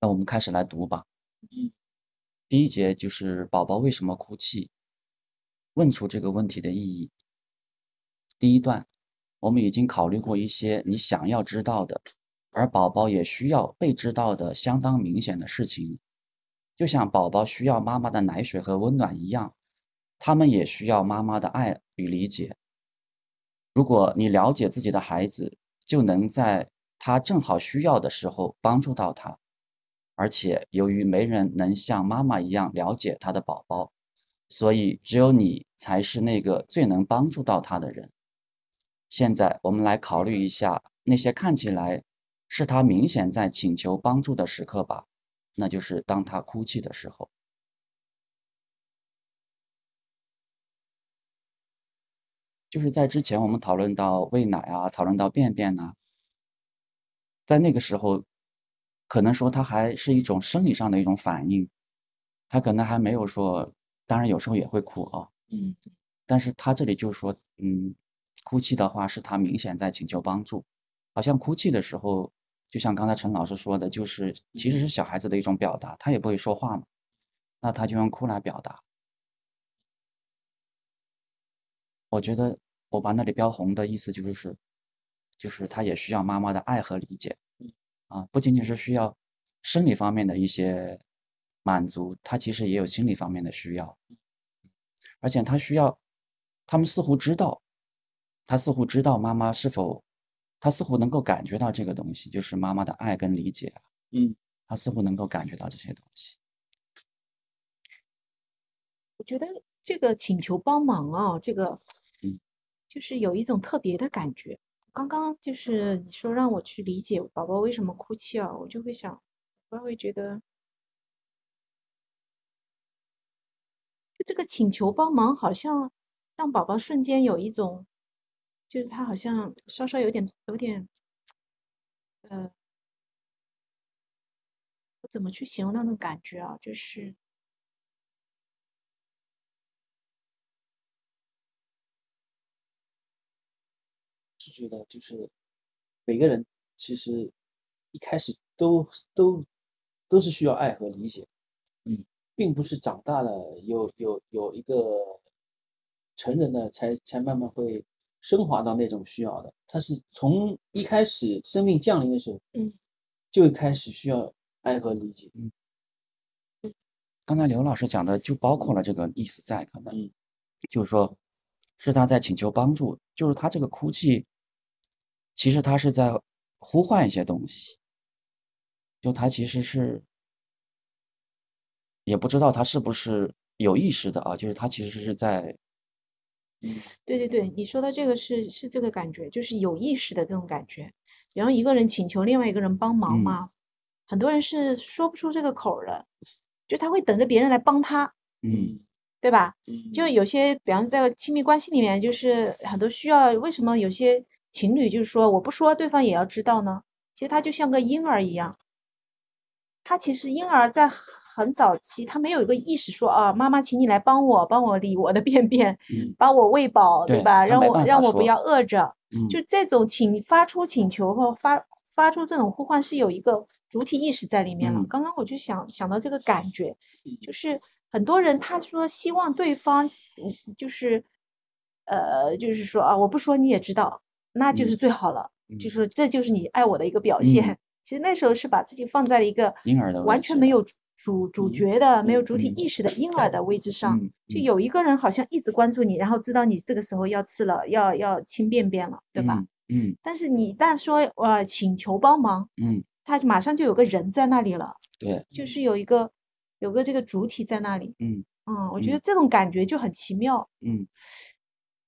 那我们开始来读吧。嗯，第一节就是宝宝为什么哭泣，问出这个问题的意义。第一段，我们已经考虑过一些你想要知道的，而宝宝也需要被知道的相当明显的事情，就像宝宝需要妈妈的奶水和温暖一样，他们也需要妈妈的爱与理解。如果你了解自己的孩子，就能在他正好需要的时候帮助到他。而且，由于没人能像妈妈一样了解他的宝宝，所以只有你才是那个最能帮助到他的人。现在，我们来考虑一下那些看起来是他明显在请求帮助的时刻吧，那就是当他哭泣的时候。就是在之前我们讨论到喂奶啊，讨论到便便呐，在那个时候。可能说他还是一种生理上的一种反应，他可能还没有说，当然有时候也会哭啊，嗯，但是他这里就说，嗯，哭泣的话是他明显在请求帮助，好像哭泣的时候，就像刚才陈老师说的，就是其实是小孩子的一种表达，他也不会说话嘛，那他就用哭来表达。我觉得我把那里标红的意思就是，就是他也需要妈妈的爱和理解。啊，不仅仅是需要生理方面的一些满足，他其实也有心理方面的需要，而且他需要，他们似乎知道，他似乎知道妈妈是否，他似乎能够感觉到这个东西，就是妈妈的爱跟理解，嗯，他似乎能够感觉到这些东西。我觉得这个请求帮忙啊，这个，嗯，就是有一种特别的感觉。刚刚就是你说让我去理解宝宝为什么哭泣啊，我就会想，我会觉得，就这个请求帮忙，好像让宝宝瞬间有一种，就是他好像稍稍有点有点，呃，我怎么去形容那种感觉啊？就是。觉得就是每个人其实一开始都都都是需要爱和理解，嗯，并不是长大了有有有一个成人的才才慢慢会升华到那种需要的，他是从一开始生命降临的时候，嗯，就开始需要爱和理解，嗯，刚才刘老师讲的就包括了这个意思在，可能，嗯，就是说是他在请求帮助，就是他这个哭泣。其实他是在呼唤一些东西，就他其实是也不知道他是不是有意识的啊，就是他其实是在，嗯，对对对，你说的这个是是这个感觉，就是有意识的这种感觉。然后一个人请求另外一个人帮忙嘛，很多人是说不出这个口的，就他会等着别人来帮他，嗯，对吧？就有些，比方说在亲密关系里面，就是很多需要，为什么有些？情侣就是说，我不说，对方也要知道呢。其实他就像个婴儿一样，他其实婴儿在很早期，他没有一个意识说啊，妈妈，请你来帮我，帮我理我的便便，帮我喂饱，对吧？让我让我不要饿着。就这种请发出请求和发发出这种呼唤是有一个主体意识在里面了。刚刚我就想想到这个感觉，就是很多人他说希望对方，嗯，就是呃，就是说啊，我不说你也知道。那就是最好了，就是这就是你爱我的一个表现。其实那时候是把自己放在了一个婴儿的完全没有主主角的、没有主体意识的婴儿的位置上，就有一个人好像一直关注你，然后知道你这个时候要吃了，要要清便便了，对吧？嗯。但是你一旦说呃请求帮忙，嗯，他马上就有个人在那里了，对，就是有一个有个这个主体在那里，嗯嗯，我觉得这种感觉就很奇妙，嗯。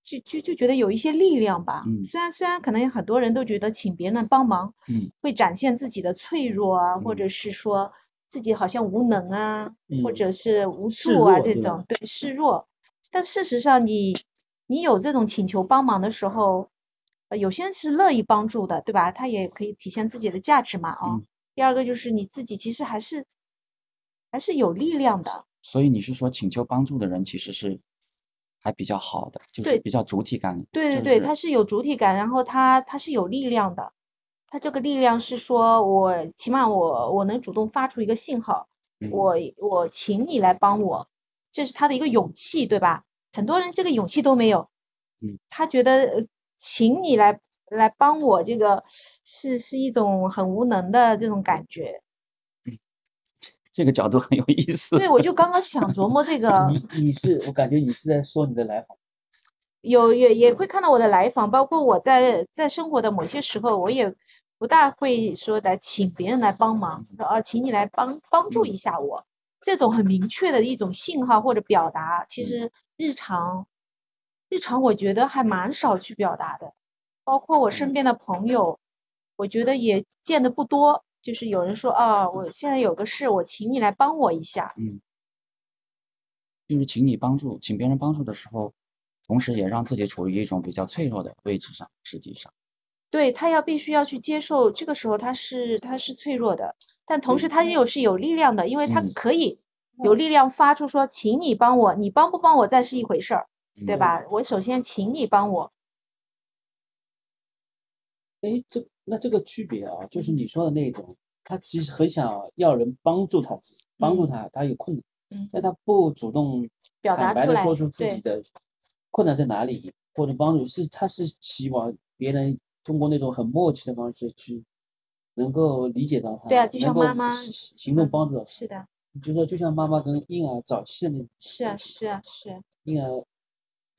就就就觉得有一些力量吧，虽然虽然可能很多人都觉得请别人帮忙，会展现自己的脆弱啊，或者是说自己好像无能啊，或者是无助啊这种，对示弱。但事实上，你你有这种请求帮忙的时候，呃，有些人是乐意帮助的，对吧？他也可以体现自己的价值嘛，啊。第二个就是你自己其实还是还是有力量的。所以你是说请求帮助的人其实是？还比较好的，就是比较主体感。对对对，它是有主体感，然后它它是有力量的，它这个力量是说我起码我我能主动发出一个信号，嗯我我请你来帮我，这是他的一个勇气，对吧？很多人这个勇气都没有，嗯，他觉得呃请你来来帮我，这个是是一种很无能的这种感觉。这个角度很有意思。对，我就刚刚想琢磨这个，你你是我感觉你是在说你的来访，有也也会看到我的来访，包括我在在生活的某些时候，我也不大会说来请别人来帮忙，说啊，请你来帮帮助一下我，这种很明确的一种信号或者表达，其实日常日常我觉得还蛮少去表达的，包括我身边的朋友，我觉得也见的不多，就是有人说啊，我现在有个事，我请你来帮我一下，嗯就是请你帮助，请别人帮助的时候，同时也让自己处于一种比较脆弱的位置上。实际上，对他要必须要去接受，这个时候他是他是脆弱的，但同时他又是有力量的，因为他嗯可以有力量发出说，请你帮我，你帮不帮我再是一回事儿，对嗯？吧？我首先请你帮我，哎，这那这个区别啊，就是你说的那种，他其实很想要人帮助他自己，帮助嗯。他，他有困难，嗯。但他不主动表达坦白的说出自己的困难在哪里，或者帮助，是他是希望别人通过那种很默契的方式去能够理解到他，对啊就像妈妈行行动嗯帮助。是的，就说就像妈妈跟婴儿早期的那种，是啊是啊是啊，婴儿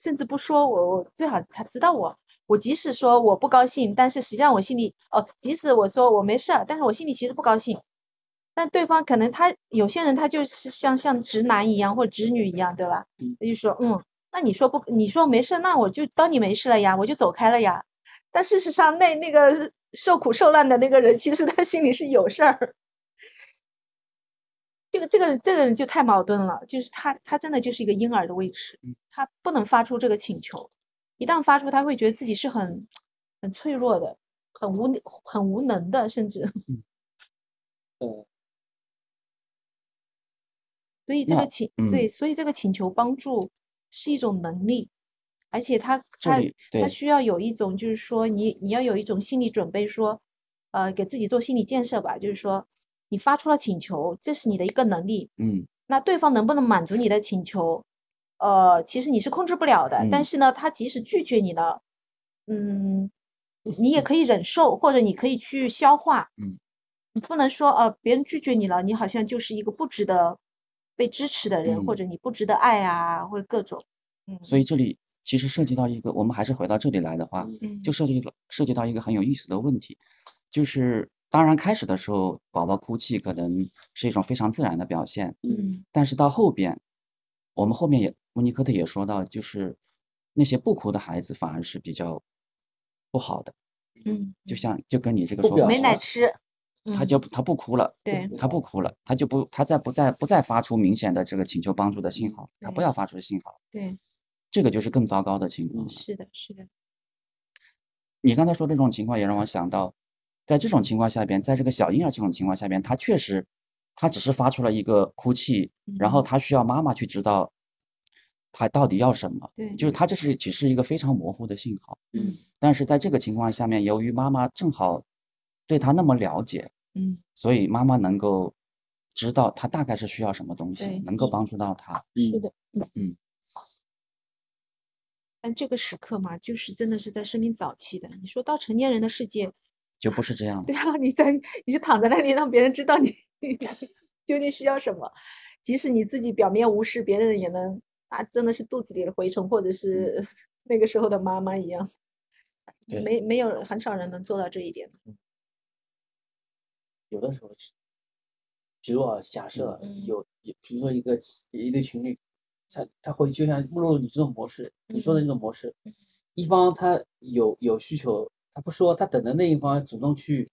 甚至不说我我最好他知道我，我即使说我不高兴，但是实际上我心里哦，即使我说我没事儿，但是我心里其实不高兴。但对方可能他有些人他就是像像直男一样或直女一样，对吧？嗯他就说嗯，那你说不你说没事，那我就当你没事了呀，我就走开了呀。但事实上那那个受苦受难的那个人，其实他心里是有事儿。这个这个这个人就太矛盾了，就是他他真的就是一个婴儿的位置，他不能发出这个请求，一旦发出，他会觉得自己是很很脆弱的，很无很无能的，甚至，呃 所以这个请对，嗯所以这个请求帮助是一种能力，而且他他他需要有一种就是说你你要有一种心理准备说，呃，给自己做心理建设吧，就是说你发出了请求，这是你的一个能力，嗯。那对方能不能满足你的请求，呃，其实你是控制不了的。但嗯是呢，他即使拒绝你了，嗯，你也可以忍受，或者你可以去消化。嗯，你不能说呃，别人拒绝你了，你好像就是一个不值得被支持的人，或嗯者你不值得爱啊，或者各种。嗯所以这里其实涉及到一个，我们还是回到这里来的话，就涉及到涉及到一个很有意思的问题，就是当然开始的时候，宝宝哭泣可能是一种非常自然的表现，嗯但是到后边，我们后面也温尼科特也说到，就是那些不哭的孩子反而是比较不好的，嗯，就像就跟你这个不表说法没奶吃，嗯。他就他不哭了，对他不哭了，他就不他再不再不再发出明显的这个请求帮助的信号，他不要发出信号，对，这个就是更糟糕的情况。是的，是的，你刚才说这种情况也让我想到，在这种情况下边，在这个小婴儿这种情况下边，他确实，他只是发出了一个哭泣，然后嗯他需要妈妈去知道他到底要什么，对，就是他这是只是一个非常模糊的信号。嗯但是在这个情况下面，由于妈妈正好对他那么了解，嗯所以妈妈能够知道他大概是需要什么东西，能够帮助到他。是的，嗯。但这个时刻嘛，就是真的是在生命早期的。你说到成年人的世界，就不是这样的对。啊，你在你就躺在那里，让别人知道你 究竟需要什么，即使你自己表面无视，别人也能啊，真的是肚子里的蛔虫，或者是 那个时候的妈妈一样，没没有很少人能做到这一点。有的时候是，比如啊，假设嗯有，有比如说一个一对情侣，他他会就像落入你这种模式，你说的那种模式，嗯一方他有有需求，他不说，他等着那一方主动去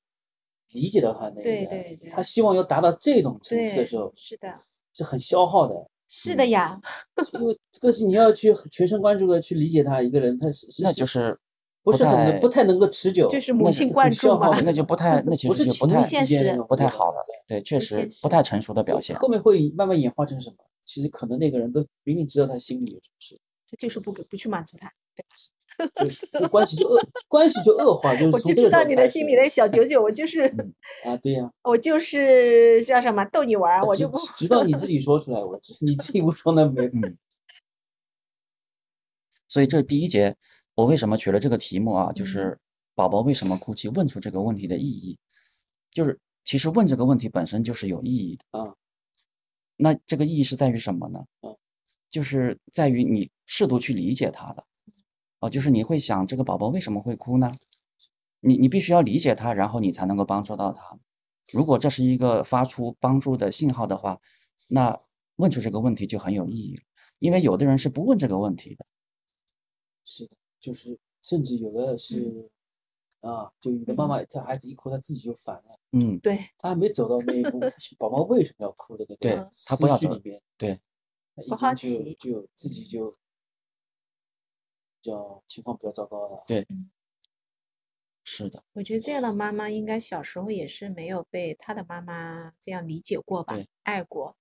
理解到他那对个对对他希望要达到这种层次的时候，是的，是很消耗的，是的呀，因为这个是你要去全神贯注的去理解他一个人，他是是那就是不是很能不太能够持久，就是母性灌注嘛很消耗的，那就不太，那其实就不太现实不太好了。对，确实不太成熟的表现。后面会慢慢演化成什么？其实可能那个人都明明知道他心里有什么事，他就是不给不去满足他。对就 就关系就恶关系就恶化，就是我就知道你的心里的小九九，我就是嗯啊，对呀、我就是叫什么逗你玩，我就不直到你自己说出来，我你自己不说那没嗯。所以这第一节，我为什么取了这个题目啊？就嗯是宝宝为什么哭泣？问出这个问题的意义，就是其实问这个问题本身就是有意义的。啊那这个意义是在于什么呢嗯？就是在于你试图去理解他的，啊，就是你会想这个宝宝为什么会哭呢？你你必须要理解他，然后你才能够帮助到他。如果这是一个发出帮助的信号的话，那问出这个问题就很有意义了。因为有的人是不问这个问题的，是的，就是甚至有的是、啊，就有的妈妈这孩子一哭，他自己就烦了，嗯，对，他还没走到那一步，他是宝宝为什么要哭的那对个他不要走里边，对，他不好已经奇就就自己就叫情况比较糟糕的，对嗯，是的，我觉得这样的妈妈应该小时候也是没有被她的妈妈这样理解过吧对，爱过。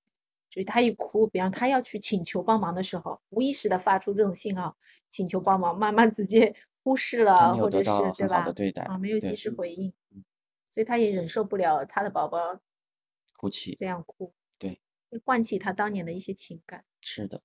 所以她一哭，比方她要去请求帮忙的时候，无意识的发出这种信号，请求帮忙，妈妈直接忽视了，或者是对吧很好的？对待，啊，没有及时回应嗯，所以她也忍受不了她的宝宝哭泣，这样哭，对，会唤起她当年的一些情感。是的，